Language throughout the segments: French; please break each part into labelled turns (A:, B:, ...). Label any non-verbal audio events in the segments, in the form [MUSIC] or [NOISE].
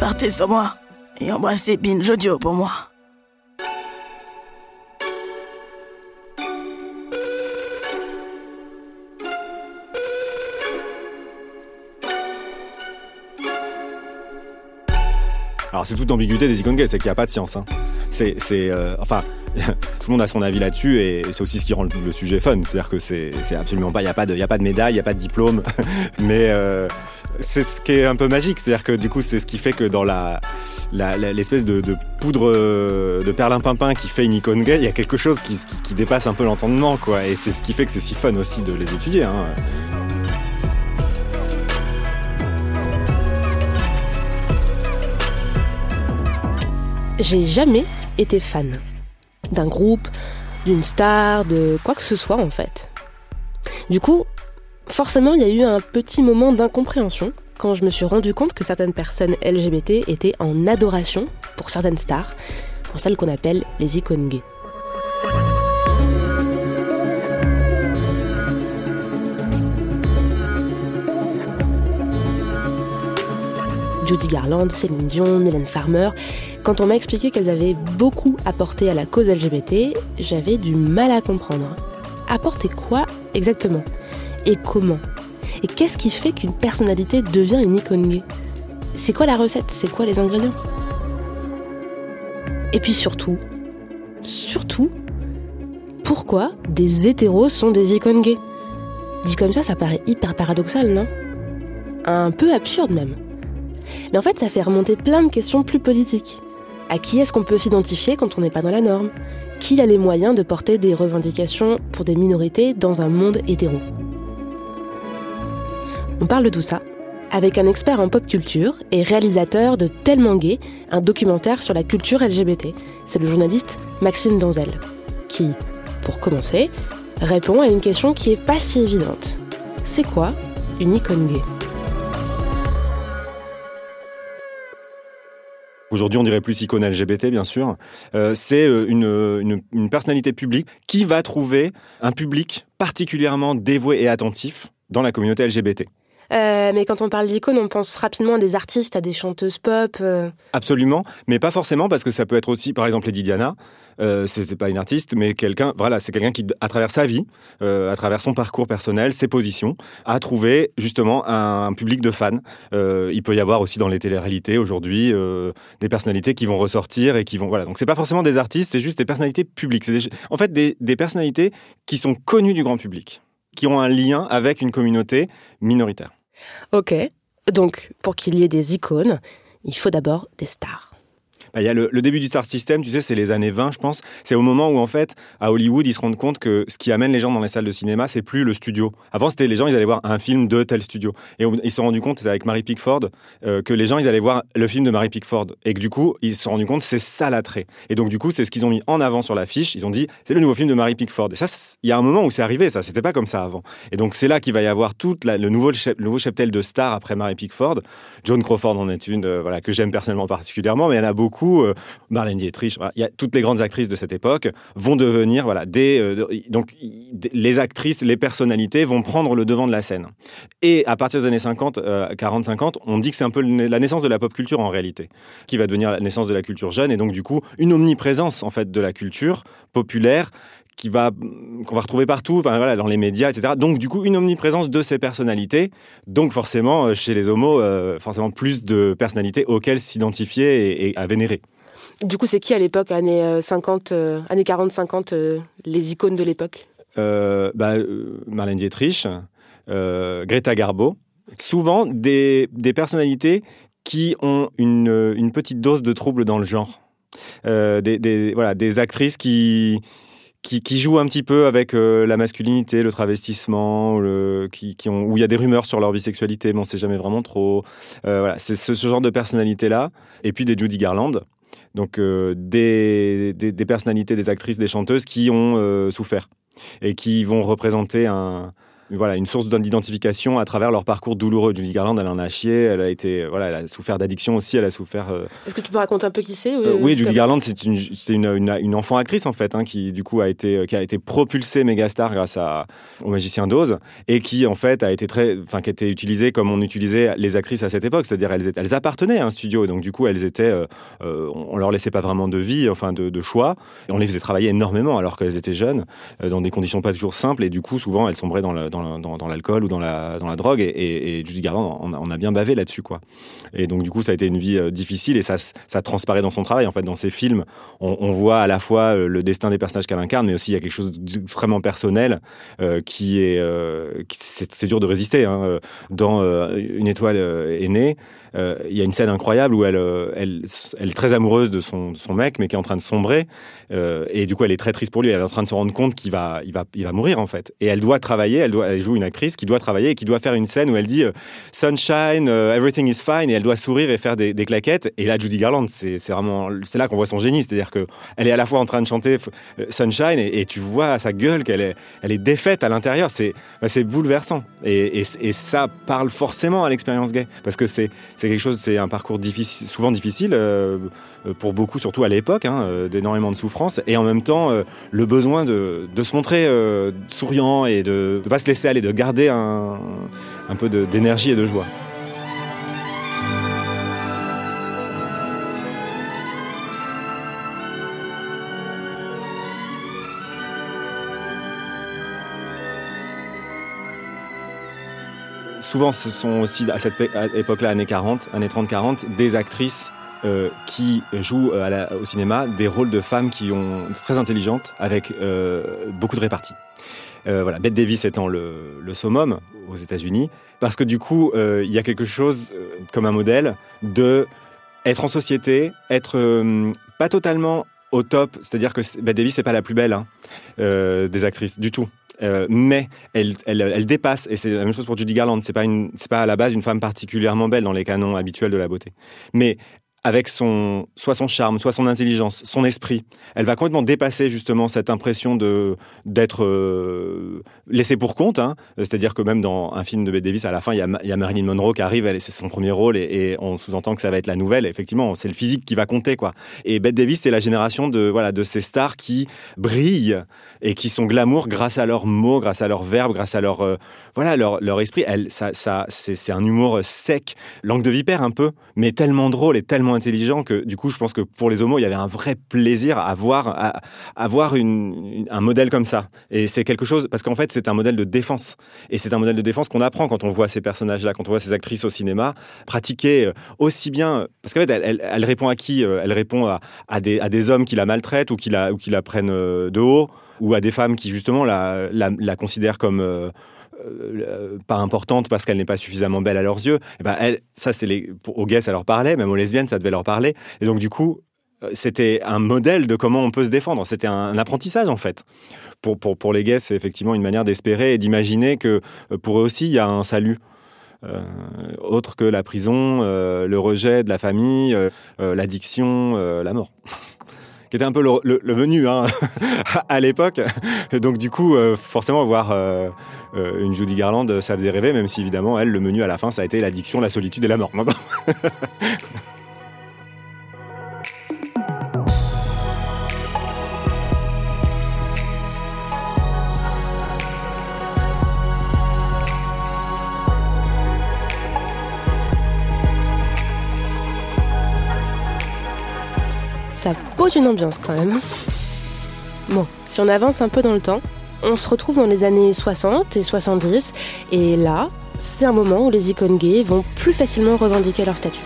A: Partez sans moi et embrassez Binge Audio pour moi.
B: Alors c'est toute l'ambiguïté des icônes gays, c'est qu'il n'y a pas de science. Hein. C'est, c'est, euh, enfin, [LAUGHS] tout le monde a son avis là-dessus et c'est aussi ce qui rend le, sujet fun. C'est-à-dire que c'est, absolument pas, il n'y a pas de, y a pas de médaille, il n'y a pas de diplôme, [LAUGHS] mais euh, c'est ce qui est un peu magique. C'est-à-dire que du coup, c'est ce qui fait que dans la- l'espèce de, de poudre euh, de perlimpinpin qui fait une icône gay, il y a quelque chose qui, qui, qui dépasse un peu l'entendement, quoi. Et c'est ce qui fait que c'est si fun aussi de les étudier. Hein.
C: J'ai jamais été fan d'un groupe, d'une star, de quoi que ce soit en fait. Du coup, forcément, il y a eu un petit moment d'incompréhension quand je me suis rendu compte que certaines personnes LGBT étaient en adoration pour certaines stars, pour celles qu'on appelle les icônes gays. Judy Garland, Céline Dion, Mylène Farmer. Quand on m'a expliqué qu'elles avaient beaucoup apporté à la cause LGBT, j'avais du mal à comprendre. Apporter quoi exactement? Et comment? Et qu'est-ce qui fait qu'une personnalité devient une icône gay? C'est quoi la recette? C'est quoi les ingrédients? Et puis surtout, surtout, pourquoi des hétéros sont des icônes gays? Dit comme ça, ça paraît hyper paradoxal, non? Un peu absurde même. Mais en fait, ça fait remonter plein de questions plus politiques. À qui est-ce qu'on peut s'identifier quand on n'est pas dans la norme? Qui a les moyens de porter des revendications pour des minorités dans un monde hétéro? On parle de tout ça avec un expert en pop culture et réalisateur de Tellement Gay, un documentaire sur la culture LGBT. C'est le journaliste Maxime Donzel, qui, pour commencer, répond à une question qui est pas si évidente. C'est quoi une icône gay?
B: Aujourd'hui, on dirait plus icône LGBT, bien sûr. Euh, c'est euh, une, une, une personnalité publique qui va trouver un public particulièrement dévoué et attentif dans la communauté LGBT.
C: Euh, mais quand on parle d'icône, on pense rapidement à des artistes, à des chanteuses pop. euh.
B: Absolument, mais pas forcément parce que ça peut être aussi, par exemple, Lady Diana. Euh, c'est pas une artiste, mais quelqu'un, voilà, c'est quelqu'un qui, à travers sa vie, euh, à travers son parcours personnel, ses positions, a trouvé justement un, public de fans. Il peut y avoir aussi dans les téléréalités aujourd'hui des personnalités qui vont ressortir et qui vont, voilà. Donc c'est pas forcément des artistes, c'est juste des personnalités publiques. En fait des personnalités qui sont connues du grand public, qui ont un lien avec une communauté minoritaire.
C: Ok. Donc, pour qu'il y ait des icônes, il faut d'abord des stars.
B: Bah, y a le, début du Star System, tu sais, c'est les années 20, je pense. C'est au moment où, en fait, à Hollywood, ils se rendent compte que ce qui amène les gens dans les salles de cinéma, c'est plus le studio. Avant, c'était les gens, ils allaient voir un film de tel studio. Et ils se sont rendus compte, c'est avec Mary Pickford, euh, que les gens, ils allaient voir le film de Mary Pickford. Et que du coup, ils se sont rendus compte, c'est ça l'attrait. Et donc, du coup, c'est ce qu'ils ont mis en avant sur l'affiche. Ils ont dit, c'est le nouveau film de Mary Pickford. Et ça, il y a un moment où c'est arrivé, ça. C'était pas comme ça avant. Et donc, c'est là qu'il va y avoir tout le nouveau, nouveau cheptel de stars après Mary Pickford. Joan Crawford en est une, euh, voilà, que j'aime personnellement particulièrement, mais il y en a beaucoup. Euh, Marlène Dietrich, voilà, il y a toutes les grandes actrices de cette époque vont devenir voilà des euh, donc les actrices, les personnalités vont prendre le devant de la scène. Et à partir des années 50, euh, 40-50, on dit que c'est un peu la naissance de la pop culture en réalité, qui va devenir la naissance de la culture jeune et donc du coup une omniprésence en fait de la culture populaire qui va qu'on va retrouver partout, enfin, voilà, dans les médias, etc. Donc du coup une omniprésence de ces personnalités. Donc forcément euh, chez les homos, euh, forcément plus de personnalités auxquelles s'identifier et, et à vénérer.
C: Du coup, c'est qui à l'époque, années euh, 50, euh, années 40-50, euh, les icônes de l'époque?
B: Bah, Marlène Dietrich, Greta Garbo, souvent des, des personnalités qui ont une, une petite dose de trouble dans le genre. Des, des- voilà, des actrices qui, qui, qui jouent un petit peu avec euh, la masculinité, le travestissement, où il y a des rumeurs sur leur bisexualité, mais on sait jamais vraiment trop. Euh, voilà, c'est ce, genre de personnalité-là. Et puis des Judy Garland. Donc euh, des, personnalités, des actrices, des chanteuses qui ont souffert et qui vont représenter un, voilà, une source d'identification à travers leur parcours douloureux. Judy Garland, elle en a chié, elle a été, voilà, elle a souffert d'addiction aussi, elle a souffert. euh,
C: Est-ce que tu peux raconter un peu qui c'est?
B: Euh, oui, Judy Garland, c'est une, c'était une, une, une enfant actrice en fait, hein, qui du coup a été, qui a été propulsée méga star grâce à, au magicien d'Oz et qui en fait a été très, enfin qui a été utilisée comme on utilisait les actrices à cette époque, c'est-à-dire elles, elles appartenaient à un studio, donc du coup elles étaient, euh, euh, on leur laissait pas vraiment de vie, enfin de, de choix, et on les faisait travailler énormément alors qu'elles étaient jeunes, euh, dans des conditions pas toujours simples, et du coup souvent elles sombraient dans le- dans dans- l'alcool ou dans la, dans la drogue, et, et, et Judy Garland on, a- bien bavé là-dessus quoi. Et donc du coup, ça a été une vie euh, difficile et ça, ça transparaît dans son travail. En fait, dans ses films, on, voit à la fois euh, le destin des personnages qu'elle incarne, mais aussi il y a quelque chose d'extrêmement personnel euh, qui est, euh, c'est dur de résister. hein. Dans Une étoile est née, il y a une scène incroyable où elle, euh, est très amoureuse de son, mec, mais qui est en train de sombrer. Euh, et du coup, elle est très triste pour lui. Elle est en train de se rendre compte qu'il va, mourir en fait. Et elle doit travailler. Elle joue une actrice qui doit travailler et qui doit faire une scène où elle dit euh, sunshine, euh, everything is fine, et elle doit sourire et faire des, claquettes. Et là, Judy Garland, c'est vraiment, c'est là qu'on voit son génie, c'est-à-dire que elle est à la fois en train de chanter euh, sunshine et, tu vois à sa gueule qu'elle est, défaite à l'intérieur. C'est, bah, bouleversant. Et, et ça parle forcément à l'expérience gay, parce que c'est, c'est quelque chose, c'est un parcours difficile, souvent difficile euh, pour beaucoup, surtout à l'époque, hein, euh, d'énormément de souffrance, et en même temps euh, le besoin de, de se montrer euh, souriant et de ne pas se laisser aller, de garder un, un peu d'énergie et de joie. Souvent, ce sont aussi à cette époque-là, années 40, années 30-40, des actrices euh, qui jouent euh, au cinéma des rôles de femmes qui ont très intelligentes avec euh, beaucoup de répartie. Euh, voilà, Bette Davis étant le, le summum aux États-Unis, parce que du coup, il y a quelque chose comme un modèle de être en société, être pas totalement au top, c'est-à-dire que Bette Davis c'est pas la plus belle hein, des actrices du tout. Euh, mais elle, elle, elle dépasse, et c'est la même chose pour Judy Garland. C'est pas une, c'est pas à la base une femme particulièrement belle dans les canons habituels de la beauté. Mais avec son, soit son charme, soit son intelligence, son esprit, elle va complètement dépasser justement cette impression de d'être euh, laissée pour compte. Hein. C'est-à-dire que même dans un film de Bette Davis, à la fin, il y a, y a Marilyn Monroe qui arrive, c'est son premier rôle, et, on sous-entend que ça va être la nouvelle. Effectivement, c'est le physique qui va compter, quoi. Et Bette Davis, c'est la génération de voilà de ces stars qui brillent et qui sont glamour grâce à leurs mots, grâce à leurs verbes, grâce à leur euh, voilà leur, leur esprit. Elle, ça, ça, c'est un humour sec, langue de vipère un peu, mais tellement drôle et tellement intelligent que du coup, je pense que pour les homos, il y avait un vrai plaisir à voir à, un modèle comme ça. Et c'est quelque chose parce qu'en fait, c'est un modèle de défense. Et c'est un modèle de défense qu'on apprend quand on voit ces personnages-là, quand on voit ces actrices au cinéma pratiquer euh, aussi bien. Parce qu'en fait, elle, elle- répond à qui Euh, Elle répond à, des, à des hommes qui la maltraitent ou qui la, ou qui la prennent euh, de haut, ou à des femmes qui justement la, la, considèrent comme euh, pas importante parce qu'elle n'est pas suffisamment belle à leurs yeux. Et ben elle, ça c'est les aux gays ça leur parlait, même aux lesbiennes ça devait leur parler. Et donc du coup euh, c'était un modèle de comment on peut se défendre. C'était un, apprentissage en fait. Pour, pour, pour les gays, c'est effectivement une manière d'espérer et d'imaginer que euh, pour eux aussi il y a un salut. Euh, autre que la prison, euh, le rejet de la famille, euh, euh, l'addiction, euh, la mort. [LAUGHS] qui était un peu le, le- menu hein, [LAUGHS] à l'époque. Donc du coup, euh, forcément, voir euh, euh, une Judy Garland, ça faisait rêver, même si évidemment, elle, le menu à la fin, ça a été l'addiction, la solitude et la mort. [LAUGHS]
C: Ça pose une ambiance quand même. Bon, si on avance un peu dans le temps, on se retrouve dans les années 60 et 70, et là, c'est un moment où les icônes gays vont plus facilement revendiquer leur statut.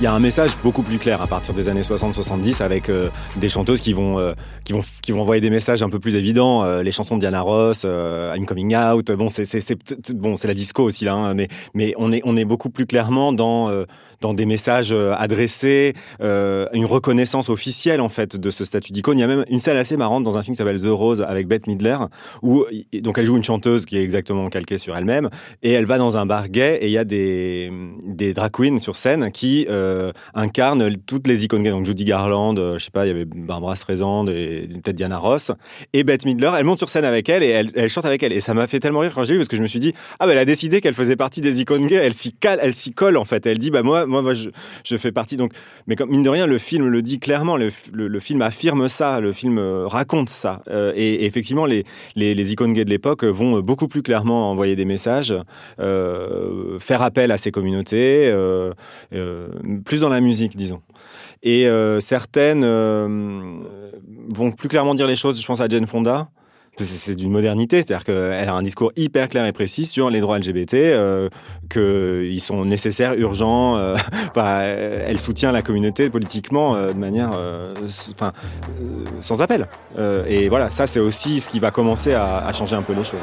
B: Il y a un message beaucoup plus clair à partir des années 60-70 avec euh, des chanteuses qui vont, euh, qui, vont, qui vont envoyer des messages un peu plus évidents. Euh, les chansons de Diana Ross, I'm Coming Out. Bon, c'est bon, la disco aussi là, hein, mais mais on est on est beaucoup plus clairement dans dans des messages adressés, une reconnaissance officielle en fait de ce statut d'icône. Il y a même une scène assez marrante dans un film qui s'appelle The Rose avec Bette Midler où donc elle joue une chanteuse qui est exactement calquée sur elle-même et elle va dans un bar gay et il y a des des drag queens sur scène qui euh, incarne toutes les icônes gays. Donc Judy Garland, euh, je sais pas, il y avait Barbara Streisand et peut-être Diana Ross et Bette Midler. Elle monte sur scène avec elle et elle, chante avec elle. Et ça m'a fait tellement rire quand j'ai vu parce que je me suis dit ah bah elle a décidé qu'elle faisait partie des icônes gays. Elle s'y elle s'y colle en fait. Elle dit bah moi moi, moi je, je, fais partie donc. Mais comme mine de rien le film le dit clairement. Le, le, film affirme ça. Le film euh, raconte ça. et, effectivement les, les, les icônes gays de l'époque vont beaucoup plus clairement envoyer des messages, faire appel à ces communautés, plus dans la musique, disons. Et euh, certaines euh, vont plus clairement dire les choses. Je pense à Jane Fonda. C'est d'une modernité, c'est-à-dire qu'elle a un discours hyper clair et précis sur les droits LGBT, euh, qu'ils sont nécessaires, urgents. [LAUGHS] Elle soutient la communauté politiquement de manière, sans appel. et voilà, ça c'est aussi ce qui va commencer à, changer un peu les choses.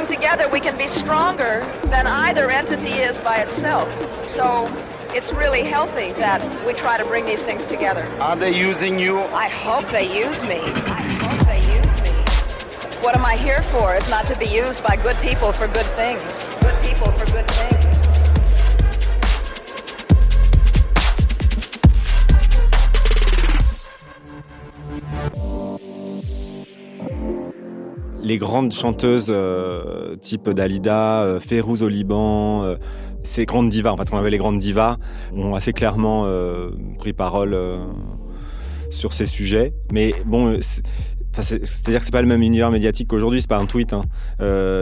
B: Working together, we can be stronger than either entity is by itself. So it's really healthy that we try to bring these things together. Are they using you? I hope they use me. I hope they use me. What am I here for if not to be used by good people for good things? Good people for good things. Les grandes chanteuses euh, type Dalida, euh, Férouz au Liban, euh, ces grandes divas, en fait, qu'on avait les grandes divas, ont assez clairement pris parole sur ces sujets. Mais bon, c'est-à-dire que c'est pas le même univers médiatique qu'aujourd'hui, c'est pas un tweet, hein.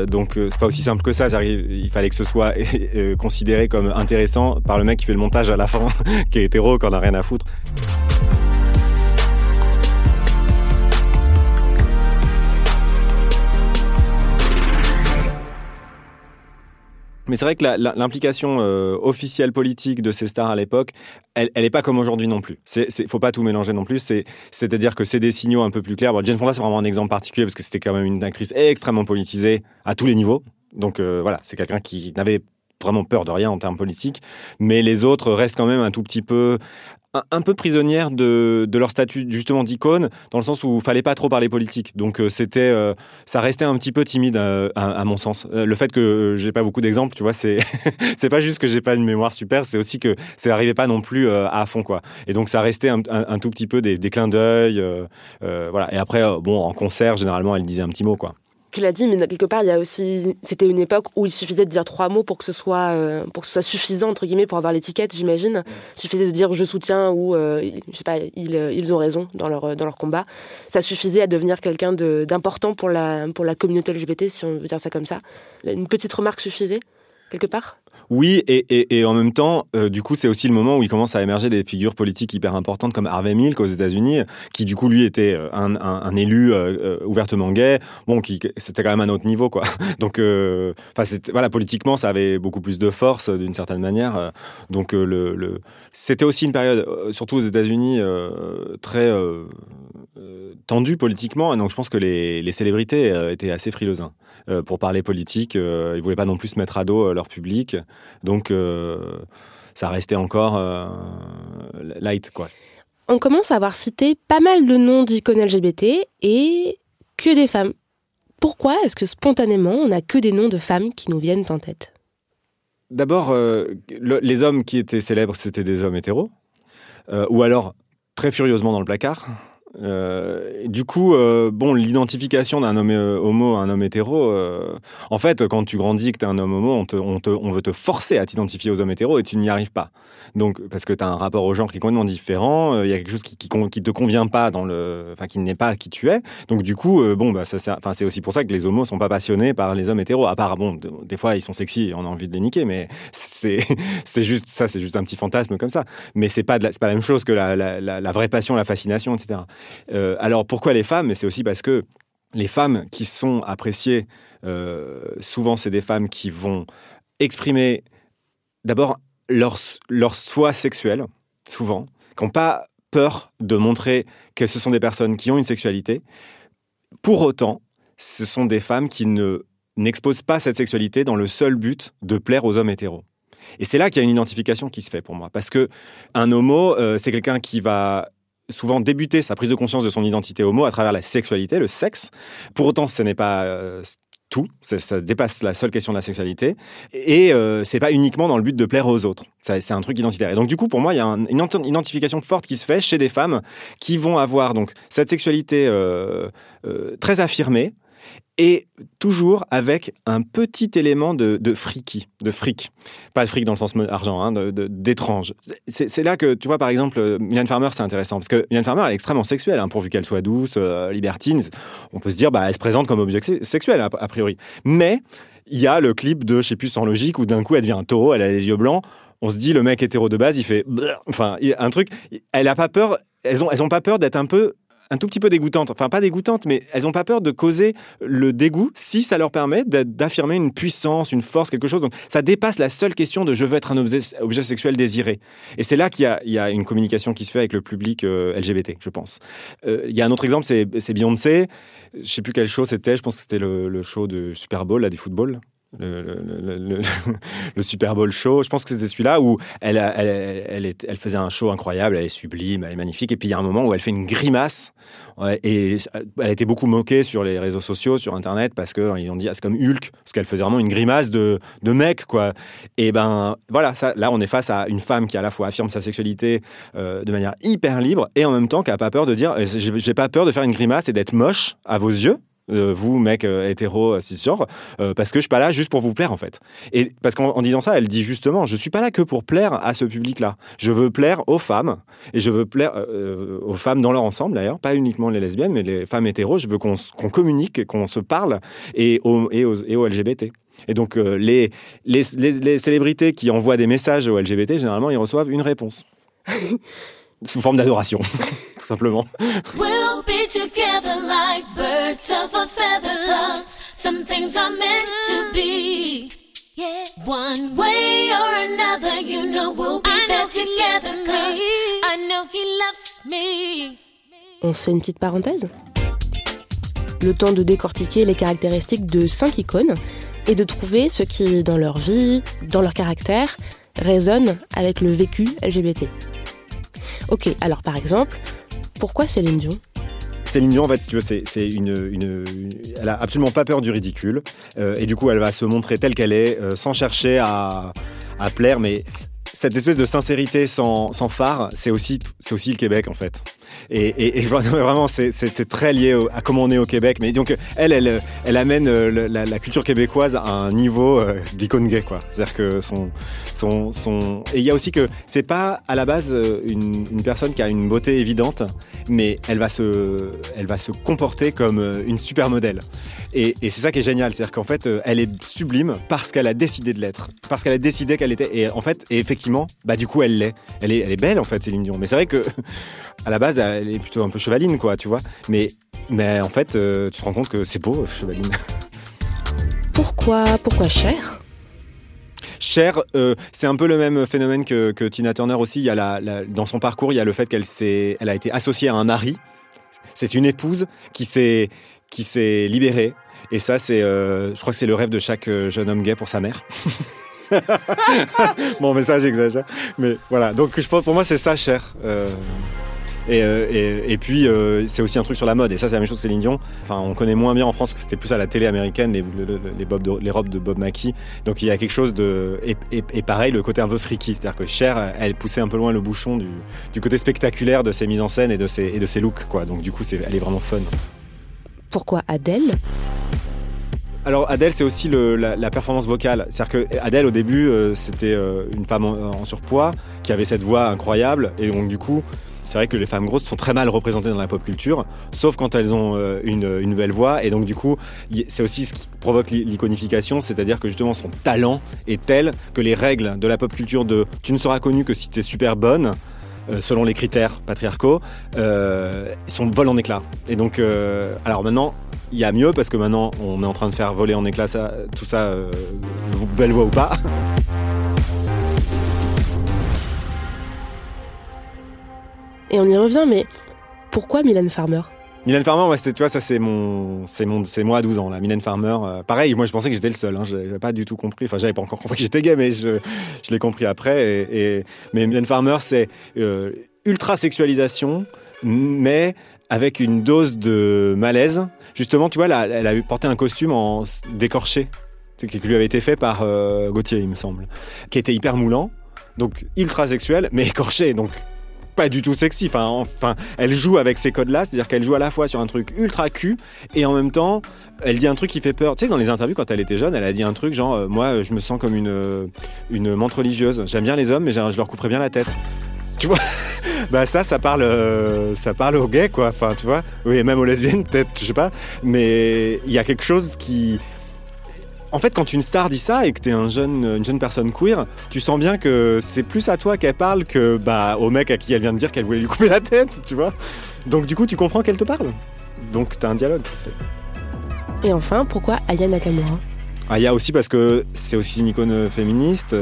B: donc c'est pas aussi simple que ça. Il fallait que ce soit [LAUGHS] considéré comme intéressant par le mec qui fait le montage à la fin, [LAUGHS] qui est hétéro, qu'on a rien à foutre. Mais c'est vrai que l'implication euh, officielle politique de ces stars à l'époque, elle, elle est pas comme aujourd'hui non plus. C'est, faut pas tout mélanger non plus. C'est, c'est-à-dire que c'est des signaux un peu plus clairs. Bon, Jane Fonda c'est vraiment un exemple particulier parce que c'était quand même une actrice extrêmement politisée à tous les niveaux. Donc euh, voilà, c'est quelqu'un qui n'avait vraiment peur de rien en termes politiques, mais les autres restent quand même un tout petit peu un, peu prisonnières de, leur statut justement d'icône, dans le sens où il fallait pas trop parler politique. Donc euh, c'était, euh, ça restait un petit peu timide euh, à, mon sens. le fait que j'ai pas beaucoup d'exemples, tu vois, c'est [LAUGHS] c'est pas juste que j'ai pas une mémoire super, c'est aussi que ça n'arrivait pas non plus à fond quoi. Et donc ça restait un, un, tout petit peu des, des clins d'œil, voilà. Et après, bon, en concert, généralement, elle disait un petit mot quoi
C: tu l'as dit, mais quelque part, il y a aussi, c'était une époque où il suffisait de dire trois mots pour que ce soit, euh, pour que ce soit suffisant entre guillemets pour avoir l'étiquette, j'imagine. Il suffisait de dire je soutiens ou euh, je sais pas, ils, euh, ont raison dans leur dans leur combat. Ça suffisait à devenir quelqu'un d'important pour la pour la communauté LGBT, si on veut dire ça comme ça. Une petite remarque suffisait quelque part?
B: Oui, et, en même temps, euh, du coup, c'est aussi le moment où il commence à émerger des figures politiques hyper importantes comme Harvey Milk aux États-Unis, qui du coup lui était euh, un, élu euh, ouvertement gay. Bon, qui c'était quand même un autre niveau, quoi. [LAUGHS] Donc, voilà, politiquement, ça avait beaucoup plus de force d'une certaine manière. donc, le, c'était aussi une période, surtout aux États-Unis, très tendue politiquement. Et donc, je pense que les, les célébrités étaient assez frileuses hein. pour parler politique. ils voulaient pas non plus mettre à dos leur public. Donc, euh, ça restait encore euh, light, quoi.
C: On commence à avoir cité pas mal de noms d'icônes LGBT et que des femmes. Pourquoi est-ce que spontanément, on n'a que des noms de femmes qui nous viennent en tête?
B: D'abord, euh, les hommes qui étaient célèbres, c'était des hommes hétéros. ou alors, très furieusement dans le placard. Euh, du coup, euh, bon, l'identification d'un homme euh, homo à un homme hétéro, en fait, quand tu grandis que tu es un homme homo, on, te, on, te, on veut te forcer à t'identifier aux hommes hétéros et tu n'y arrives pas. Donc, parce que tu as un rapport au genre qui est complètement différent, il y a quelque chose qui, qui, te convient pas dans le, enfin, qui n'est pas qui tu es. Donc, du coup, bon, bah, ça, c'est aussi pour ça que les homos sont pas passionnés par les hommes hétéros. À part, bon, des fois, ils sont sexy et on a envie de les niquer, mais c'est, [LAUGHS] juste, ça, c'est juste un petit fantasme comme ça. Mais c'est pas, pas la même chose que la vraie passion, la fascination, etc. Euh, alors pourquoi les femmes? C'est aussi parce que les femmes qui sont appréciées, euh, souvent c'est des femmes qui vont exprimer d'abord leur, leur soi sexuel, souvent, qui n'ont pas peur de montrer que ce sont des personnes qui ont une sexualité. Pour autant, ce sont des femmes qui ne n'exposent pas cette sexualité dans le seul but de plaire aux hommes hétéros. Et c'est là qu'il y a une identification qui se fait pour moi. Parce que un homo, euh, c'est quelqu'un qui va souvent débuter sa prise de conscience de son identité homo à travers la sexualité, le sexe. Pour autant, ce n'est pas euh, tout, ça, dépasse la seule question de la sexualité, et euh, c'est pas uniquement dans le but de plaire aux autres. C'est un truc identitaire. Et donc du coup, pour moi, il y a un, une identification forte qui se fait chez des femmes qui vont avoir donc cette sexualité euh, euh, très affirmée, et toujours avec un petit élément de, de friki, de fric. Pas de fric dans le sens argent, hein, d'étrange. C'est là que, tu vois, par exemple, Mylène Farmer, c'est intéressant, parce que Mylène Farmer, elle est extrêmement sexuelle, hein, pourvu qu'elle soit douce, euh, libertine. On peut se dire, bah, elle se présente comme objet sexuel, a, a priori. Mais il y a le clip de, je sais plus, sans logique, où d'un coup, elle devient un taureau, elle a les yeux blancs. On se dit, le mec hétéro de base, il fait, enfin, un truc, elle a pas peur, elles ont, elles ont pas peur d'être un peu un tout petit peu dégoûtantes. Enfin, pas dégoûtantes, mais elles n'ont pas peur de causer le dégoût si ça leur permet d'affirmer une puissance, une force, quelque chose. Donc, ça dépasse la seule question de je veux être un objet, sexuel désiré. Et c'est là qu'il y, y, a une communication qui se fait avec le public euh, LGBT, je pense. Euh, il y a un autre exemple, c'est Beyoncé. Je sais plus quel show c'était. Je pense que c'était le, le, show de Super Bowl, là, du football [LAUGHS] le, Super Bowl show. Je pense que c'était celui-là où elle, faisait un show incroyable, elle est sublime, elle est magnifique. Et puis il y a un moment où elle fait une grimace. Et elle a été beaucoup moquée sur les réseaux sociaux, sur Internet, parce qu'ils ont dit, ah, c'est comme Hulk, parce qu'elle faisait vraiment une grimace de, mec, quoi. Et ben voilà, ça, là on est face à une femme qui à la fois affirme sa sexualité euh, de manière hyper libre et en même temps qui a pas peur de dire, j'ai pas peur de faire une grimace et d'être moche à vos yeux euh, vous, mec euh, hétéro, euh, cisgenre, euh, parce que je suis pas là juste pour vous plaire en fait. Et parce qu'en disant ça, elle dit justement, je suis pas là que pour plaire à ce public-là. Je veux plaire aux femmes et je veux plaire euh, aux femmes dans leur ensemble d'ailleurs, pas uniquement les lesbiennes, mais les femmes hétéros. Je veux qu'on qu communique, qu'on se parle et aux, et aux, et aux LGBT. Et donc les, les, les, les célébrités qui envoient des messages aux LGBT, généralement, ils reçoivent une réponse. [LAUGHS] sous forme d'adoration, [LAUGHS] tout simplement. Things are meant to be. Yeah. One way or another, you know we'll be there together, cause I know he loves me. On se fait une petite parenthèse Le temps de décortiquer les caractéristiques de cinq icônes et de trouver ce qui, dans leur vie, dans leur caractère, résonne avec le vécu LGBT. Ok, alors par exemple, pourquoi Céline Dion? Céline Dion, en fait, tu veux, c'est, une, elle a absolument pas peur du ridicule, euh, et du coup, elle va se montrer telle qu'elle est, euh, sans chercher à, à plaire, mais cette espèce de sincérité sans, sans phare, c'est aussi, c'est aussi le Québec, en fait. Et, et, [LAUGHS] vraiment, c'est très lié à comment on est au Québec. Mais donc, elle, elle, elle amène euh, la, culture québécoise à un niveau euh, d'icône gay, quoi. C'est-à-dire que son, son, son, et il y a aussi que c'est pas à la base euh, une, une, personne qui a une beauté évidente, mais elle va se, elle va se comporter comme une super modèle. Et, et c'est ça qui est génial, c'est-à-dire qu'en fait, elle est sublime parce qu'elle a décidé de l'être, parce qu'elle a décidé qu'elle était. Et en fait, et effectivement, bah du coup, elle l'est. Elle est, elle est belle en fait, Céline Dion. Mais c'est vrai que [LAUGHS] à la base, elle est plutôt un peu chevaline, quoi, tu vois. Mais, mais en fait, euh, tu te rends compte que c'est beau, chevaline. [LAUGHS] Pourquoi, pourquoi Cher? Cher, euh, c'est un peu le même phénomène que, que Tina Turner aussi. Il y a la, la, dans son parcours, il y a le fait qu'elle s'est, elle a été associée à un mari. C'est une épouse qui s'est, qui s'est libérée. Et ça, c'est, euh, je crois que c'est le rêve de chaque euh, jeune homme gay pour sa mère. [LAUGHS] [LAUGHS] bon, mais ça, j'exagère. Mais voilà. Donc, je pense, pour moi, c'est ça, cher. Euh... Et, euh, et, puis, euh, c'est aussi un truc sur la mode. Et ça, c'est la même chose Céline Dion. Enfin, on connaît moins bien en France que c'était plus à la télé américaine, les, de, robes de Bob Mackie. Donc, il y a quelque chose de... Et, pareil, le côté un peu freaky. C'est-à-dire que Cher, elle poussait un peu loin le bouchon du, côté spectaculaire de ses mises en scène et de ses, et de ses looks, quoi. Donc, du coup, c'est, elle est vraiment fun. Pourquoi Adèle? Alors Adèle, c'est aussi la, performance vocale. C'est-à-dire que Adèle, au début, euh, c'était euh, une femme en, surpoids qui avait cette voix incroyable, et donc du coup, c'est vrai que les femmes grosses sont très mal représentées dans la pop culture, sauf quand elles ont euh, une, une, belle voix. Et donc du coup, c'est aussi ce qui provoque l'iconification, c'est-à-dire que justement son talent est tel que les règles de la pop culture de tu ne seras connu que si tu es super bonne, euh, selon les critères patriarcaux, euh, son vol en éclats. Et donc, euh, alors maintenant, il y a mieux parce que maintenant, on est en train de faire voler en éclats tout ça, belle voix ou pas.
C: Et on y revient, mais pourquoi Mylène Farmer?
B: Mylène Farmer, c'était, tu vois, ça c'est mon, c'est mon, c'est moi à 12 ans là. Mylène Farmer, euh, pareil, moi je pensais que j'étais le seul. Hein, j'avais pas du tout compris. Enfin, j'avais pas encore compris que j'étais gay, mais je, l'ai compris après. Et mais Mylène Farmer, c'est euh, ultra sexualisation, mais avec une dose de malaise. Justement, tu vois, là, elle a porté un costume en décorché, qui lui avait été fait par euh, Gauthier, il me semble, qui était hyper moulant, donc ultra sexuel, mais écorché, donc pas du tout sexy. Enfin, enfin, elle joue avec ces codes-là, c'est-à-dire qu'elle joue à la fois sur un truc ultra cul et en même temps, elle dit un truc qui fait peur. Tu sais, dans les interviews quand elle était jeune, elle a dit un truc genre, euh, moi, je me sens comme une euh, une menthe religieuse. J'aime bien les hommes, mais je leur couperais bien la tête. Tu vois? [LAUGHS] Bah ça, ça parle, euh, ça parle aux gays, quoi. Enfin, tu vois? Oui, même aux lesbiennes, peut-être, je sais pas. Mais il y a quelque chose qui en fait, quand une star dit ça et que t'es un jeune, une jeune personne queer, tu sens bien que c'est plus à toi qu'elle parle que bah, au mec à qui elle vient de dire qu'elle voulait lui couper la tête, tu vois. Donc du coup, tu comprends qu'elle te parle. Donc t'as un dialogue qui se fait.
C: Et enfin, pourquoi Aya Nakamura?
B: Aya aussi parce que c'est aussi une icône féministe.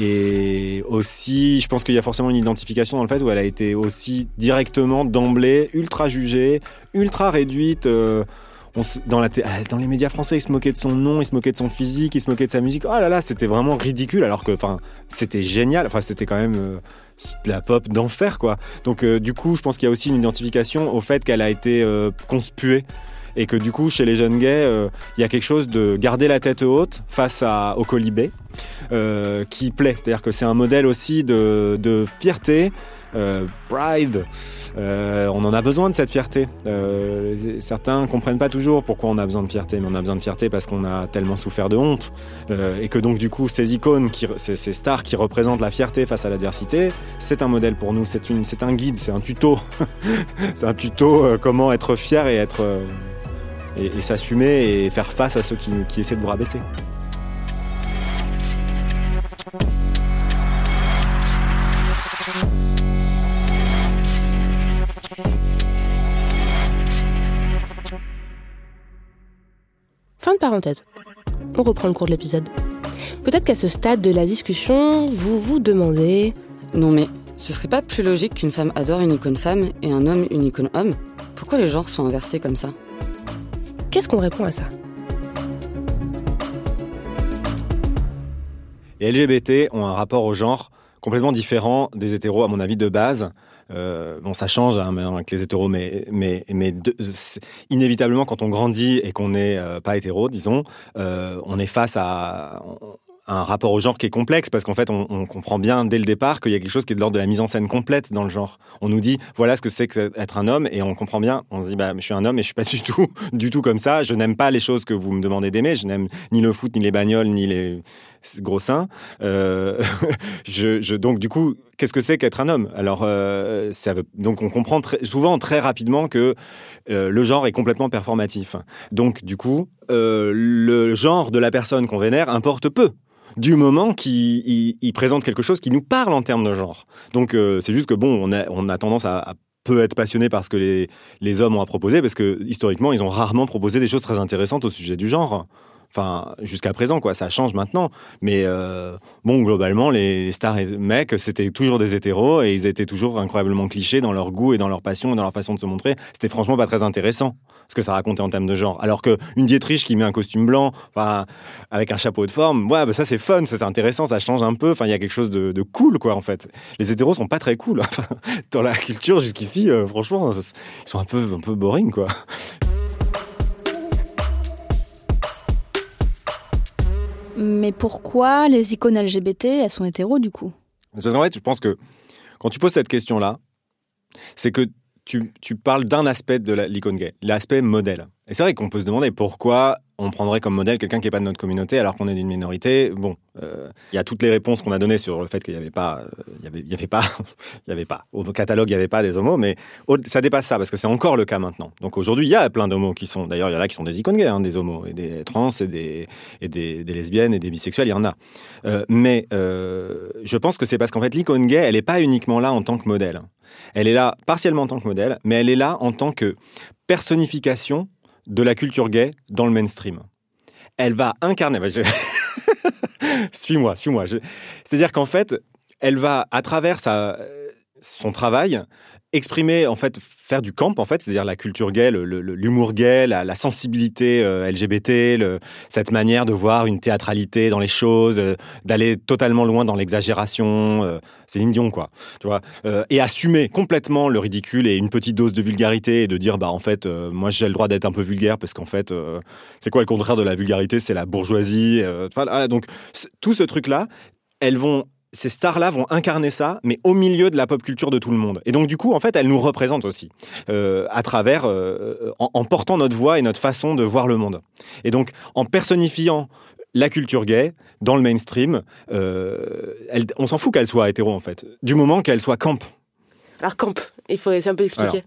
B: Et aussi, je pense qu'il y a forcément une identification dans le fait où elle a été aussi directement d'emblée ultra jugée, ultra réduite. Euh, ah, dans les médias français, ils se moquaient de son nom, ils se moquaient de son physique, ils se moquaient de sa musique. Oh là là, c'était vraiment ridicule, alors que, c'était génial. Enfin, c'était quand même euh, la pop d'enfer, quoi. Donc, euh, du coup, je pense qu'il y a aussi une identification au fait qu'elle a été euh, conspuée et que du coup chez les jeunes gays il y a quelque chose de garder la tête haute face au colibé qui plaît c'est à dire que c'est un modèle aussi de, de fierté euh, pride. Euh, on en a besoin de cette fierté. Euh, certains comprennent pas toujours pourquoi on a besoin de fierté, mais on a besoin de fierté parce qu'on a tellement souffert de honte et que donc du coup ces icônes, qui, ces, stars qui représentent la fierté face à l'adversité, c'est un modèle pour nous. C'est un guide, c'est un tuto. [LAUGHS] c'est un tuto comment être fier et être et, s'assumer et faire face à ceux qui, qui essaient de vous rabaisser.
C: Fin de parenthèse. On reprend le cours de l'épisode. Peut-être qu'à ce stade de la discussion, vous vous demandez...
D: Non mais, ce serait pas plus logique qu'une femme adore une icône femme et un homme une icône homme? Pourquoi les genres sont inversés comme ça?
C: Qu'est-ce qu'on répond à ça?
B: Les LGBT ont un rapport au genre complètement différent des hétéros, à mon avis, de base. Euh, bon, ça change hein, avec les hétéros, mais mais mais inévitablement quand on grandit et qu'on n'est euh, pas hétéro, disons, euh, on est face à un rapport au genre qui est complexe parce qu'en fait on, on, comprend bien dès le départ qu'il y a quelque chose qui est de l'ordre de la mise en scène complète dans le genre. On nous dit voilà ce que c'est qu'être un homme et on comprend bien. On se dit bah je suis un homme et je suis pas du tout du tout comme ça. Je n'aime pas les choses que vous me demandez d'aimer. Je n'aime ni le foot ni les bagnoles ni les gros seins. Euh, [LAUGHS] donc du coup qu'est-ce que c'est qu'être un homme? Alors euh, donc on comprend souvent très rapidement que euh, le genre est complètement performatif. Donc du coup le genre de la personne qu'on vénère importe peu du moment qu'il présente quelque chose qui nous parle en termes de genre. Donc c'est juste que bon, on a, tendance à, peu être passionné par ce que les, les hommes ont à proposer, parce que historiquement, ils ont rarement proposé des choses très intéressantes au sujet du genre. Enfin, jusqu'à présent, quoi. Ça change maintenant. Mais euh, bon, globalement, les, stars et mecs, c'était toujours des hétéros et ils étaient toujours incroyablement clichés dans leur goût et dans leur passion et dans leur façon de se montrer. C'était franchement pas très intéressant ce que ça racontait en termes de genre. Alors que une Dietrich qui met un costume blanc, enfin, avec un chapeau de forme, ouais, bah ça c'est fun, ça c'est intéressant, ça change un peu. Enfin, il y a quelque chose de, cool, quoi, en fait. Les hétéros sont pas très cool. [LAUGHS] dans la culture jusqu'ici, euh, franchement, ils sont un peu, un peu boring, quoi.
E: Mais pourquoi les icônes LGBT, elles sont hétéros du coup?
B: Parce qu'en fait, je pense que quand tu poses cette question-là, c'est que tu, tu parles d'un aspect de l'icône gay, l'aspect modèle. Et c'est vrai qu'on peut se demander pourquoi on prendrait comme modèle quelqu'un qui n'est pas de notre communauté alors qu'on est d'une minorité. Bon, euh, il y a toutes les réponses qu'on a données sur le fait qu'il n'y avait pas, euh, il y avait, pas, [LAUGHS] il y avait pas au catalogue il n'y avait pas des homos, mais ça dépasse ça parce que c'est encore le cas maintenant. Donc aujourd'hui il y a plein d'homos qui sont, d'ailleurs il y en a qui sont des icônes gays, hein, des homos et des trans et des et des, lesbiennes et des bisexuels, il y en a. Euh, mais je pense que c'est parce qu'en fait l'icône gay elle n'est pas uniquement là en tant que modèle. Elle est là partiellement en tant que modèle, mais elle est là en tant que personnification de la culture gay dans le mainstream. Elle va incarner. [LAUGHS] suis-moi, suis-moi. C'est-à-dire qu'en fait, elle va, à travers son travail exprimer en fait faire du camp en fait c'est-à-dire la culture gay l'humour gay la, sensibilité euh, LGBT cette manière de voir une théâtralité dans les choses euh, d'aller totalement loin dans l'exagération euh, c'est Dion quoi tu vois et assumer complètement le ridicule et une petite dose de vulgarité et de dire bah en fait moi j'ai le droit d'être un peu vulgaire parce qu'en fait c'est quoi le contraire de la vulgarité? C'est la bourgeoisie donc tout ce truc là elles vont ces stars-là vont incarner ça, mais au milieu de la pop culture de tout le monde. Et donc, du coup, en fait, elles nous représentent aussi, euh, à travers, euh, en, en portant notre voix et notre façon de voir le monde. Et donc, en personnifiant la culture gay dans le mainstream, euh, elle- on s'en fout qu'elle soit hétéro, en fait, du moment qu'elle soit camp.
C: Alors, camp, il faut essayer un peu expliquer.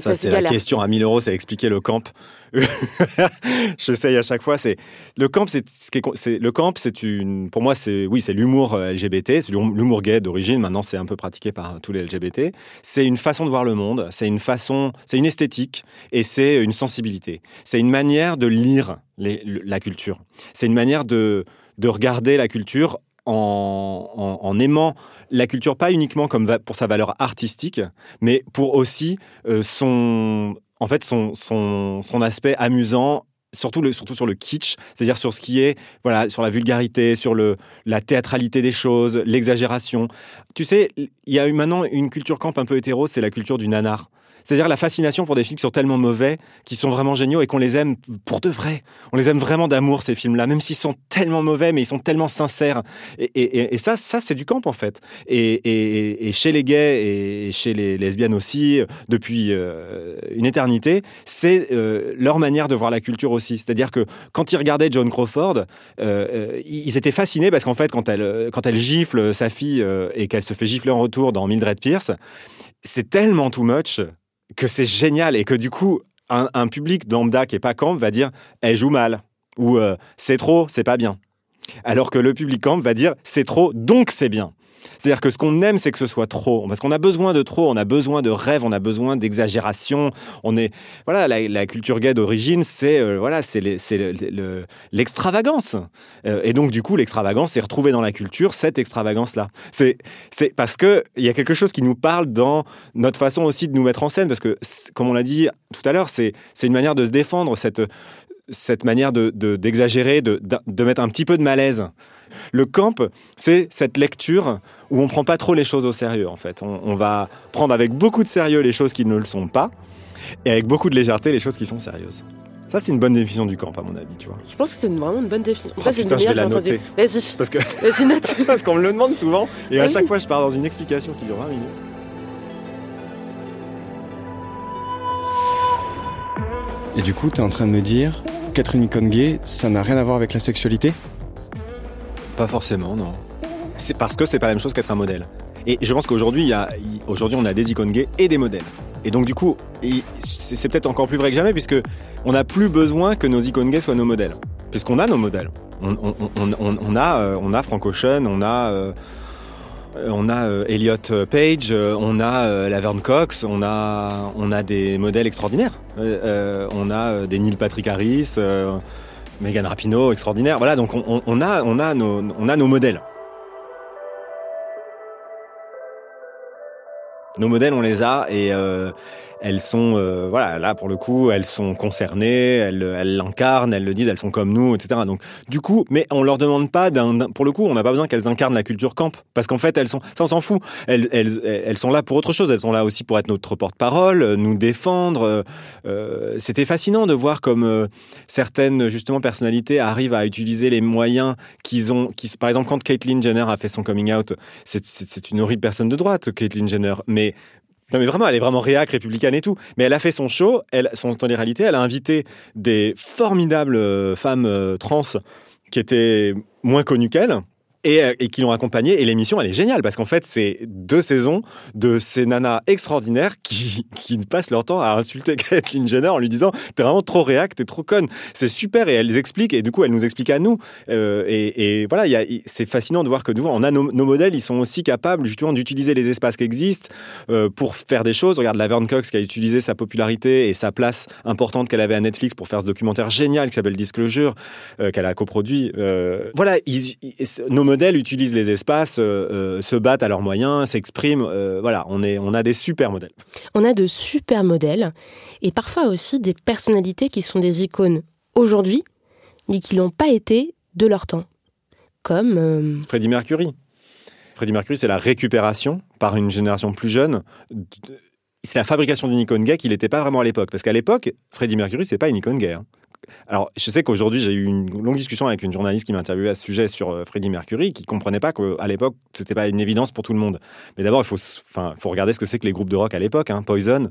B: Ça, c'est la question à 1000 euros, c'est expliquer le camp. [LAUGHS] J'essaye à chaque fois. C'est le camp, c'est ce qui est- c'est le camp, c'est une. Pour moi, c'est oui, c'est l'humour euh, LGBT, c'est l'hum- l'humour gay d'origine. Maintenant, c'est un peu pratiqué par tous les LGBT. C'est une façon de voir le monde. C'est une façon, c'est une esthétique et c'est une sensibilité. C'est une manière de lire les- la culture. C'est une manière de de regarder la culture en, en- aimant la culture pas uniquement comme pour sa valeur artistique, mais pour aussi euh, son, en fait, son, son, son aspect amusant. Surtout, surtout sur le kitsch, c'est-à-dire sur ce qui est, voilà, sur la vulgarité, sur le, la théâtralité des choses, l'exagération. Tu sais, il y a eu maintenant une culture camp un peu hétéro, c'est la culture du nanar. C'est-à-dire la fascination pour des films qui sont tellement mauvais, qui sont vraiment géniaux et qu'on les aime pour de vrai. On les aime vraiment d'amour, ces films-là, même s'ils sont tellement mauvais, mais ils sont tellement sincères. Et, ça, ça c'est du camp, en fait. Et, chez les gays et chez les lesbiennes aussi, depuis euh, une éternité, c'est euh, leur manière de voir la culture aussi. C'est-à-dire que quand ils regardaient John Crawford, euh, euh, ils étaient fascinés parce qu'en fait, quand elle, euh, quand elle gifle sa fille et qu'elle se fait gifler en retour dans Mildred Pierce, c'est tellement too much que c'est génial et que du coup, un, public lambda qui est pas camp va dire elle joue mal ou c'est trop, c'est pas bien. Alors que le public camp va dire c'est trop, donc c'est bien. C'est-à-dire que ce qu'on aime, c'est que ce soit trop. Parce qu'on a besoin de trop, on a besoin de rêve, on a besoin d'exagération. On est, voilà, la, culture gay d'origine, c'est euh, voilà, c'est c'est le- l'extravagance. Euh, et donc, du coup, l'extravagance, c'est retrouver dans la culture cette extravagance-là. C'est, parce que il y a quelque chose qui nous parle dans notre façon aussi de nous mettre en scène. Parce que, comme on l'a dit tout à l'heure, c'est, une manière de se défendre, cette, cette manière de, de- d'exagérer, de, de, de mettre un petit peu de malaise. Le camp, c'est cette lecture où on prend pas trop les choses au sérieux, en fait. On, on va prendre avec beaucoup de sérieux les choses qui ne le sont pas, et avec beaucoup de légèreté les choses qui sont sérieuses. Ça, c'est une bonne définition du camp, à mon avis, tu vois.
C: Je pense que c'est une- vraiment une bonne définition.
B: Oh,
C: Ça,
B: putain, je vais la
C: entendues. Vas-y,
B: Parce que
C: vas-y, note. [LAUGHS]
B: parce qu'on me le demande souvent, et à chaque fois, je pars dans une explication qui dure 20 minutes.
F: Et du coup, t'es en train de me dire qu'être une icône gay, ça n'a rien à voir avec la sexualité?
B: Pas forcément, non. C'est parce que c'est pas la même chose qu'être un modèle. Et je pense qu'aujourd'hui, aujourd'hui, on a des icônes gays et des modèles. Et donc, du coup, c'est peut-être encore plus vrai que jamais, puisque on n'a plus besoin que nos icônes gays soient nos modèles. Puisqu'on a nos modèles. On, a, euh, on a Frank Ocean, on a, euh, euh, on a euh, Elliot Page, euh, on a euh, Laverne Cox, on a, on a des modèles extraordinaires. Euh, euh, on a euh, des Neil Patrick Harris, euh, Megan Rapinoe, extraordinaire. Voilà, donc on, a nos modèles. Nos modèles, on les a et euh, elles sont, euh, voilà, là pour le coup, elles sont concernées, elles, l'incarnent, elles le disent, elles sont comme nous, etc. Donc, du coup, mais on leur demande pas d'un, pour le coup, on n'a pas besoin qu'elles incarnent la culture camp, parce qu'en fait, elles sont, ça on s'en fout. Elles, elles, elles sont là pour autre chose. Elles sont là aussi pour être notre porte-parole, euh, nous défendre. euh, C'était fascinant de voir comme certaines justement personnalités arrivent à utiliser les moyens qu'ils ont. Qui, par exemple, quand Caitlyn Jenner a fait son coming out, c'est une horrible personne de droite, Caitlyn Jenner, mais non mais vraiment, elle est vraiment réac, républicaine et tout. Mais elle a fait son show, elle, son télé-réalité, elle a invité des formidables euh, femmes euh, trans qui étaient moins connues qu'elle. Et, euh, et qui l'ont accompagnée. Et l'émission, elle est géniale parce qu'en fait, c'est deux saisons de ces nanas extraordinaires qui, [LAUGHS] qui passent leur temps à insulter [LAUGHS] Caitlyn Jenner en lui disant T'es vraiment trop réac, t'es trop conne. C'est super. Et elles expliquent. Et du coup, elles nous expliquent à nous. Euh, et, et voilà, c'est fascinant de voir que nous, on a nos, nos modèles, ils sont aussi capables justement d'utiliser les espaces qui existent euh, pour faire des choses. Regarde Laverne Cox qui a utilisé sa popularité et sa place importante qu'elle avait à Netflix pour faire ce documentaire génial qui s'appelle Disclosure, euh, qu'elle a coproduit. Euh, voilà, nos modèles, modèles utilisent les espaces, euh, euh, se battent à leurs moyens, s'expriment. euh, voilà, on, est, on a des super modèles.
C: On a de super modèles et parfois aussi des personnalités qui sont des icônes aujourd'hui, mais qui l'ont pas été de leur temps. Comme euh,
B: Freddie Mercury. Freddie Mercury, c'est la récupération par une génération plus jeune. C'est la fabrication d'une icône gay qu'il n'était pas vraiment à l'époque. Parce qu'à l'époque, Freddie Mercury, c'est pas une icône gay. hein. Alors, je sais qu'aujourd'hui, j'ai eu une longue discussion avec une journaliste qui m'a interviewé à ce sujet sur euh, Freddie Mercury, qui comprenait pas qu'à l'époque, c'était pas une évidence pour tout le monde. Mais d'abord, il faut, faut regarder ce que c'est que les groupes de rock à l'époque. hein. Poison,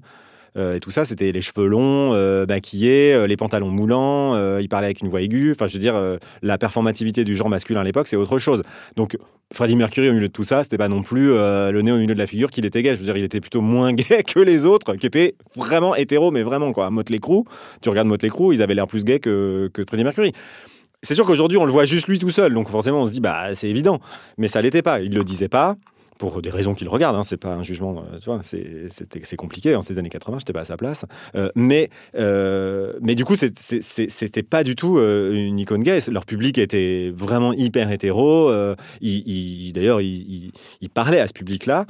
B: et tout ça, c'était les cheveux longs, euh, maquillés, euh, les pantalons moulants, euh, il parlait avec une voix aiguë. Enfin, je veux dire, euh, la performativité du genre masculin à l'époque, c'est autre chose. Donc, Freddie Mercury, au milieu de tout ça, c'était pas non plus euh, le nez au milieu de la figure qu'il était gay. Je veux dire, il était plutôt moins [LAUGHS] gay que les autres, qui étaient vraiment hétéros, mais vraiment, quoi. Motley Crue, tu regardes Motley Crue, ils avaient l'air plus gays que, que Freddie Mercury. C'est sûr qu'aujourd'hui, on le voit juste lui tout seul, donc forcément, on se dit, bah, c'est évident. Mais ça l'était pas. Il le disait pas. Pour des raisons qu'il regarde, hein, c'est pas un jugement, euh, tu vois, c'est- compliqué en ces années 80, j'étais pas à sa place. Euh, mais, euh, mais du coup, c'était pas du tout une icône gay. Leur public était vraiment hyper hétéro. il- il- D'ailleurs, il, il- il parlait à ce public-là.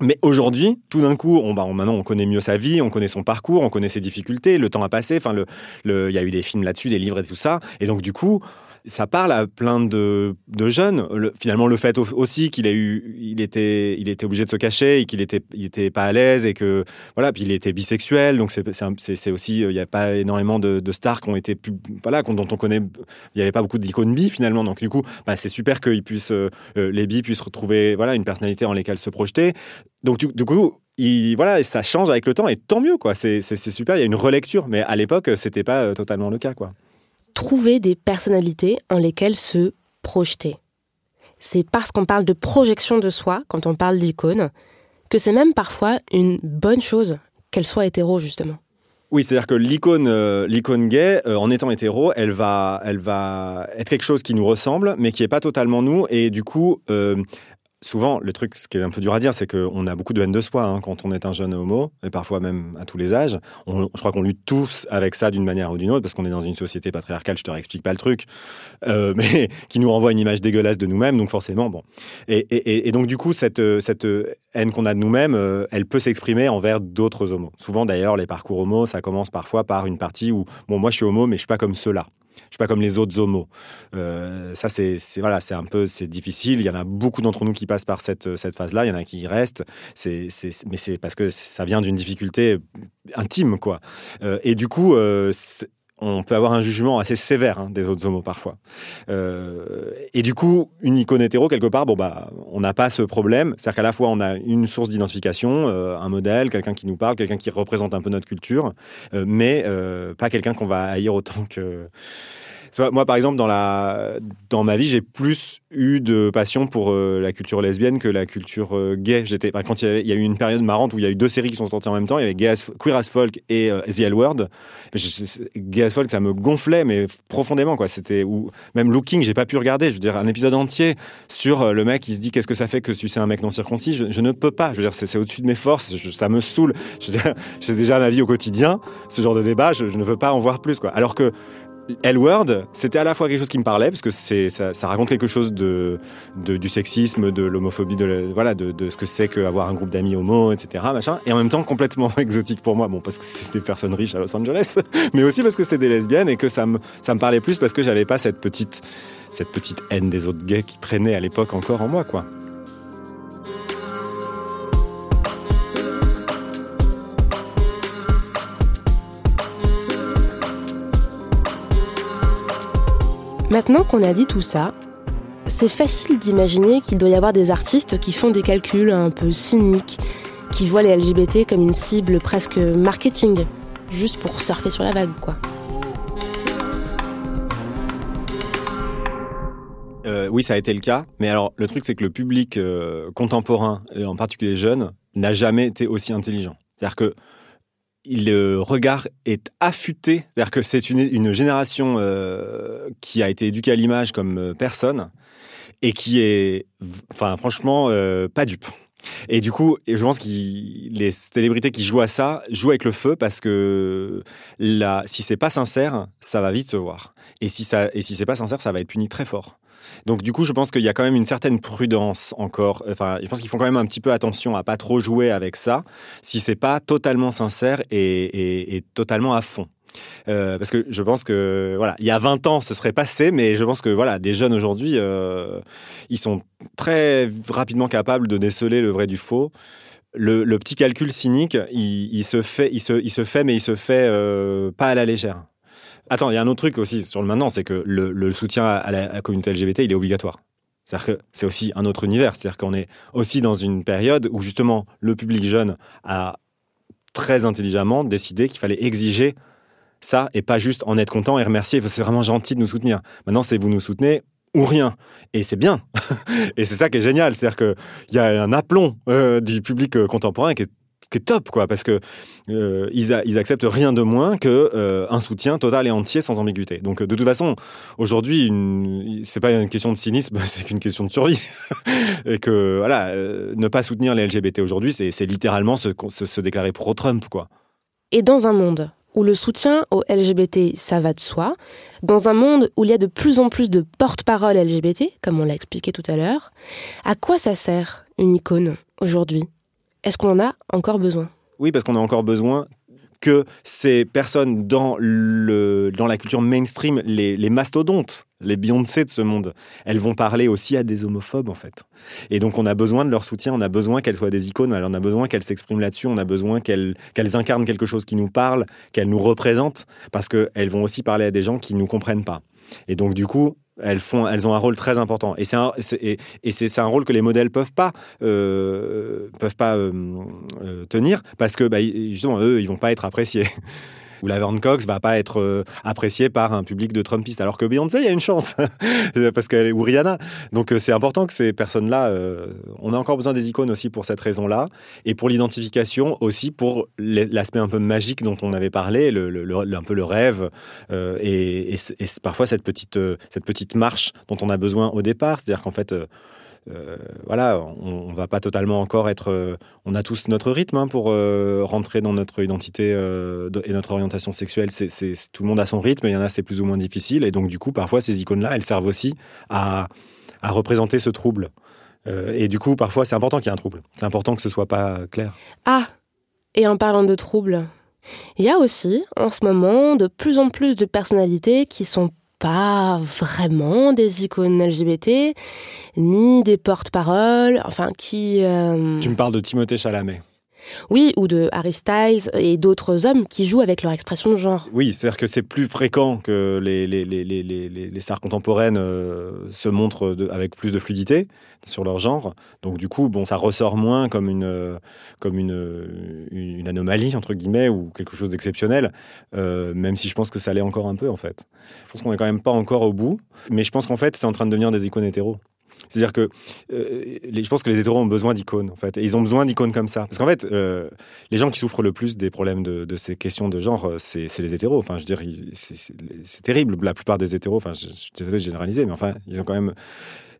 B: Mais aujourd'hui, tout d'un coup, on, bah, maintenant, on connaît mieux sa vie, on connaît son parcours, on connaît ses difficultés, le temps a passé, enfin, le, le- il y a eu des films là-dessus, des livres et tout ça. Et donc, du coup, ça parle à plein de, jeunes. Le- finalement, le fait au- aussi qu'il a eu, il était, il était obligé de se cacher et qu'il était, il était pas à l'aise et que, voilà, puis il était bisexuel. Donc, c'est, aussi, euh, il n'y a pas énormément de, stars qui ont été, voilà, dont on connaît, il n'y avait pas beaucoup d'icônes bi finalement. Donc, du coup, bah, c'est super qu'ils puissent, euh, euh, les bi puissent retrouver, voilà, une personnalité en laquelle se projeter. Donc, du, coup, il, voilà, ça change avec le temps et tant mieux, quoi. C'est super, il y a une relecture. Mais à l'époque, c'était pas euh, totalement le cas, quoi.
C: Trouver des personnalités en lesquelles se projeter. C'est parce qu'on parle de projection de soi, quand on parle d'icône, que c'est même parfois une bonne chose qu'elle soit hétéro, justement.
B: Oui, c'est-à-dire que l'icône, euh, l'icône gay, euh, en étant hétéro, elle va, elle va être quelque chose qui nous ressemble, mais qui n'est pas totalement nous. Et du coup, euh, souvent, le truc, ce qui est un peu dur à dire, c'est qu'on a beaucoup de haine de soi hein, quand on est un jeune homo, et parfois même à tous les âges. On- je crois qu'on lutte tous avec ça d'une manière ou d'une autre, parce qu'on est dans une société patriarcale, je te réexplique pas le truc, euh, [LAUGHS] mais qui nous renvoie une image dégueulasse de nous-mêmes, donc forcément, bon. Et, donc, du coup, cette, euh, cette haine qu'on a de nous-mêmes, euh, elle peut s'exprimer envers d'autres homos. Souvent, d'ailleurs, les parcours homo, ça commence parfois par une partie où, bon, moi, je suis homo, mais je suis pas comme ceux-là. Je suis pas comme les autres homos. Euh, ça, c'est voilà, c'est un peu, c'est difficile. Il y en a beaucoup d'entre nous qui passent par cette, cette phase-là. Il y en a qui y restent. C'est, mais c'est parce que ça vient d'une difficulté intime, quoi. Euh, et du coup, euh, on peut avoir un jugement assez sévère hein, des autres homos parfois. Euh, et du coup, une icône hétéro, quelque part, bon, bah, on n'a pas ce problème. C'est-à-dire qu'à la fois, on a une source d'identification, euh, un modèle, quelqu'un qui nous parle, quelqu'un qui représente un peu notre culture, euh, mais pas quelqu'un qu'on va haïr autant que. Moi, par exemple, dans, la, dans ma vie, j'ai plus eu de passion pour euh, la culture lesbienne que la culture euh, gay. J'étais, quand il y, a eu une période marrante où il y a eu deux séries qui sont sorties en même temps, il y avait Queer as Folk et euh, The L Word. Je- Gay as Folk, ça me gonflait, mais profondément, quoi. C'était ou même Looking, j'ai pas pu regarder. Je veux dire, un épisode entier sur le mec qui se dit qu'est-ce que ça fait que sucer un mec non circoncis? Je, ne peux pas. Je veux dire, c'est au-dessus de mes forces. Ça me saoule. Je veux dire, [LAUGHS] C'est déjà ma vie au quotidien. Ce genre de débat, je, je ne veux pas en voir plus, quoi. Alors que L-Word, c'était à la fois quelque chose qui me parlait, parce que ça, raconte quelque chose du sexisme, de l'homophobie, de, voilà, de, ce que c'est qu'avoir un groupe d'amis homo, etc., et en même temps complètement [LAUGHS] exotique pour moi, bon, parce que c'est des personnes riches à Los Angeles, [LAUGHS] mais aussi parce que c'est des lesbiennes et que ça me, ça me parlait plus parce que j'avais pas cette petite, cette petite haine des autres gays qui traînait à l'époque encore en moi, quoi.
C: Maintenant qu'on a dit tout ça, c'est facile d'imaginer qu'il doit y avoir des artistes qui font des calculs un peu cyniques, qui voient les LGBT comme une cible presque marketing, juste pour surfer sur la vague, quoi.
B: Euh, oui, ça a été le cas. Mais alors, le truc, c'est que le public euh, contemporain, et en particulier jeune, n'a jamais été aussi intelligent. C'est-à-dire que le regard est affûté. C'est-à-dire que c'est une, une génération euh, qui a été éduquée à l'image comme euh, personne et qui est, enfin, franchement, euh, pas dupe. Et du coup, je pense que les célébrités qui jouent à ça jouent avec le feu parce que là, si c'est pas sincère, ça va vite se voir. Et si ça, et si c'est pas sincère, ça va être puni très fort. Donc du coup, je pense qu'il y a quand même une certaine prudence encore. Enfin, je pense qu'ils font quand même un petit peu attention à pas trop jouer avec ça, si c'est pas totalement sincère et, totalement à fond. Euh, parce que je pense que voilà, il y a 20 ans, ce serait passé, mais je pense que voilà, des jeunes aujourd'hui, euh, ils sont très rapidement capables de déceler le vrai du faux. Le, petit calcul cynique, il, il se fait, il se, il se fait, mais il se fait euh, pas à la légère. Attends, il y a un autre truc aussi sur le maintenant, c'est que le, soutien à la, communauté LGBT, il est obligatoire. C'est-à-dire que c'est aussi un autre univers. C'est-à-dire qu'on est aussi dans une période où justement le public jeune a très intelligemment décidé qu'il fallait exiger ça et pas juste en être content et remercier. C'est vraiment gentil de nous soutenir. Maintenant, c'est vous nous soutenez ou rien. Et c'est bien. [LAUGHS] et c'est ça qui est génial. C'est-à-dire qu'il y a un aplomb euh, du public euh, contemporain qui est, est top, quoi, parce que euh, ils, acceptent rien de moins que euh, un soutien total et entier sans ambiguïté. Donc, de toute façon, aujourd'hui, une- c'est pas une question de cynisme, [LAUGHS] c'est qu'une question de survie. [LAUGHS] et que voilà, euh, ne pas soutenir les LGBT aujourd'hui, c'est littéralement se, se déclarer pro-Trump, quoi.
C: Et dans un monde où le soutien aux LGBT, ça va de soi, dans un monde où il y a de plus en plus de porte-parole LGBT, comme on l'a expliqué tout à l'heure, à quoi ça sert une icône aujourd'hui? Est-ce qu'on en a encore besoin?
B: Oui, parce qu'on a encore besoin que ces personnes dans, le, dans la culture mainstream, les, mastodontes, les Beyoncé de ce monde, elles vont parler aussi à des homophobes, en fait. Et donc, on a besoin de leur soutien, on a besoin qu'elles soient des icônes, on a besoin qu'elles s'expriment là-dessus, on a besoin qu'elles qu'elles incarnent quelque chose qui nous parle, qu'elles nous représentent, parce qu'elles vont aussi parler à des gens qui ne nous comprennent pas. Et donc, du coup, elles, font, elles ont un rôle très important. Et c'est un, et, c'est un rôle que les modèles peuvent pas, euh, peuvent pas euh, euh, tenir parce que bah, justement, eux, ils vont pas être appréciés. Ou Laverne Cox va pas être euh, appréciée par un public de Trumpistes, alors que Beyoncé, il y a une chance, [LAUGHS] parce qu'elle ou Rihanna. Donc euh, c'est important que ces personnes-là, euh, on a encore besoin des icônes aussi pour cette raison-là, et pour l'identification aussi pour l'aspect un peu magique dont on avait parlé, le, un peu le rêve, et, et et parfois cette petite, cette petite marche dont on a besoin au départ, c'est-à-dire qu'en fait, euh, voilà, on, va pas totalement encore être. euh, on a tous notre rythme hein, pour euh, rentrer dans notre identité de- et notre orientation sexuelle. C'est, tout le monde a son rythme. Il y en a c'est plus ou moins difficile. Et donc du coup, parfois ces icônes-là, elles servent aussi à, représenter ce trouble. Et du coup, parfois, c'est important qu'il y ait un trouble. C'est important que ce soit pas clair.
C: Ah Et en parlant de troubles, il y a aussi, en ce moment, de plus en plus de personnalités qui sont pas vraiment des icônes LGBT, ni des porte-paroles, enfin qui... euh,
B: Tu me parles de Timothée Chalamet.
C: Oui, ou de Harry Styles et d'autres hommes qui jouent avec leur expression de genre.
B: Oui, c'est-à-dire que c'est plus fréquent que les, les, les, les, les, stars contemporaines euh, se montrent avec plus de fluidité sur leur genre. Donc du coup, bon, ça ressort moins comme une, euh, comme une, euh, une une anomalie, entre guillemets, ou quelque chose d'exceptionnel, même si je pense que ça l'est encore un peu, en fait. Je pense qu'on n'est quand même pas encore au bout, mais je pense qu'en fait, c'est en train de devenir des icônes hétéros. C'est-à-dire que euh, je pense que les hétéros ont besoin d'icônes, en fait. Et ils ont besoin d'icônes comme ça. Parce qu'en fait, euh, les gens qui souffrent le plus des problèmes de, ces questions de genre, euh, c'est les hétéros. Enfin, je veux dire, c'est- terrible. La plupart des hétéros, enfin, je, suis désolé de généraliser, mais enfin, ils ont quand même.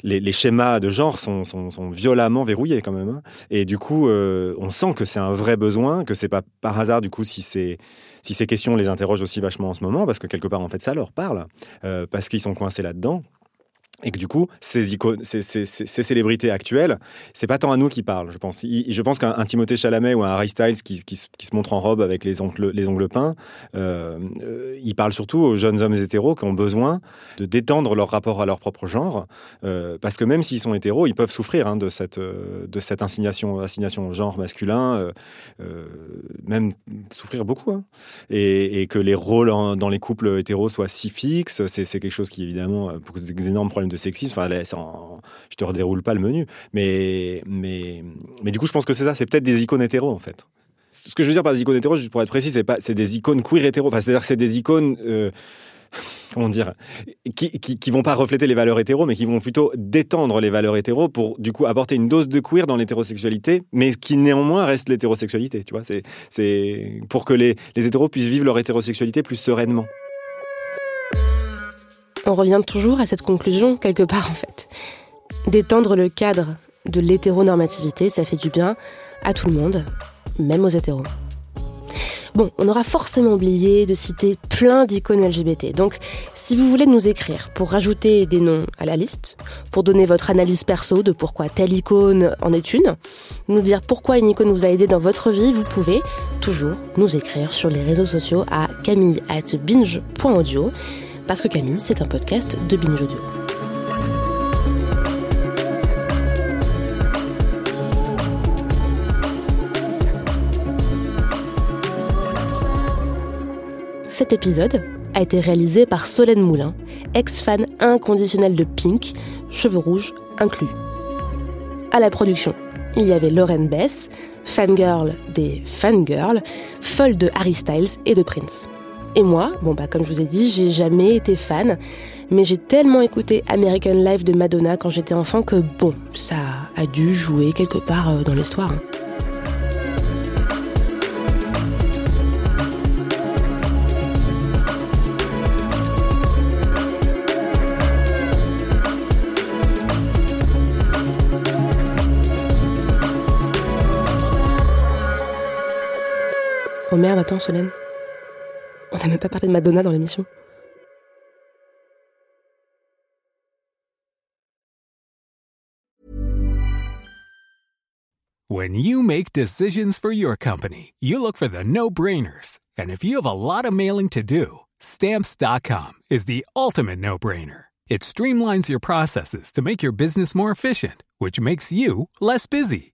B: Les, schémas de genre sont, violemment verrouillés quand même. hein. Et du coup, on sent que c'est un vrai besoin, que c'est pas par hasard, du coup, si ces questions les interrogent aussi vachement en ce moment, parce que quelque part, en fait, ça leur parle, parce qu'ils sont coincés là-dedans. Et que du coup, ces célébrités actuelles, c'est pas tant à nous qui parlent, je pense. Je pense qu'un un Timothée Chalamet ou un Harry Styles qui, se- montre en robe avec les ongles, les ongles peints, euh, euh, il parle surtout aux jeunes hommes hétéros qui ont besoin de détendre leur rapport à leur propre genre, euh, parce que même s'ils sont hétéros, ils peuvent souffrir hein, de cette, euh, assignation, au genre masculin, même souffrir beaucoup. hein. Et, que les rôles dans les couples hétéros soient si fixes, c'est quelque chose qui évidemment pose des énormes problèmes sexisme. Enfin, en- je te redéroule pas le menu, mais, mais, mais du coup, je pense que c'est ça, c'est peut-être des icônes hétéros en fait. Ce que je veux dire par des icônes hétéros, juste pour être précis, c'est pas, c'est des icônes queer hétéros. Enfin, c'est-à-dire que c'est des icônes. euh, [LAUGHS] comment dire, qui, qui, vont pas refléter les valeurs hétéros, mais qui vont plutôt détendre les valeurs hétéros pour du coup apporter une dose de queer dans l'hétérosexualité, mais qui néanmoins reste l'hétérosexualité. Tu vois, c'est pour que les, les hétéros puissent vivre leur hétérosexualité plus sereinement.
C: On revient toujours à cette conclusion, quelque part en fait. D'étendre le cadre de l'hétéronormativité, ça fait du bien à tout le monde, même aux hétéros. Bon, on aura forcément oublié de citer plein d'icônes LGBT. Donc, si vous voulez nous écrire pour rajouter des noms à la liste, pour donner votre analyse perso de pourquoi telle icône en est une, nous dire pourquoi une icône vous a aidé dans votre vie, vous pouvez toujours nous écrire sur les réseaux sociaux à camille at binge.audio, parce que Camille, c'est un podcast de Binge Audio. Cet épisode a été réalisé par Solène Moulin, ex-fan inconditionnel de Pink, cheveux rouges inclus. À la production, il y avait Lauren Bess, fangirl des fangirls, folle de Harry Styles et de Prince. Et moi, bon bah comme je vous ai dit, j'ai jamais été fan, mais j'ai tellement écouté American Life de Madonna quand j'étais enfant que bon, ça a dû jouer quelque part euh, dans l'histoire. hein. Oh merde, attends Solène. On n'a même pas parlé de Madonna dans l'émission.
G: When you make decisions for your company, you look for the no brainers. And if you have a lot of mailing to do, stamps.com is the ultimate no brainer. It streamlines your processes to make your business more efficient, which makes you less busy.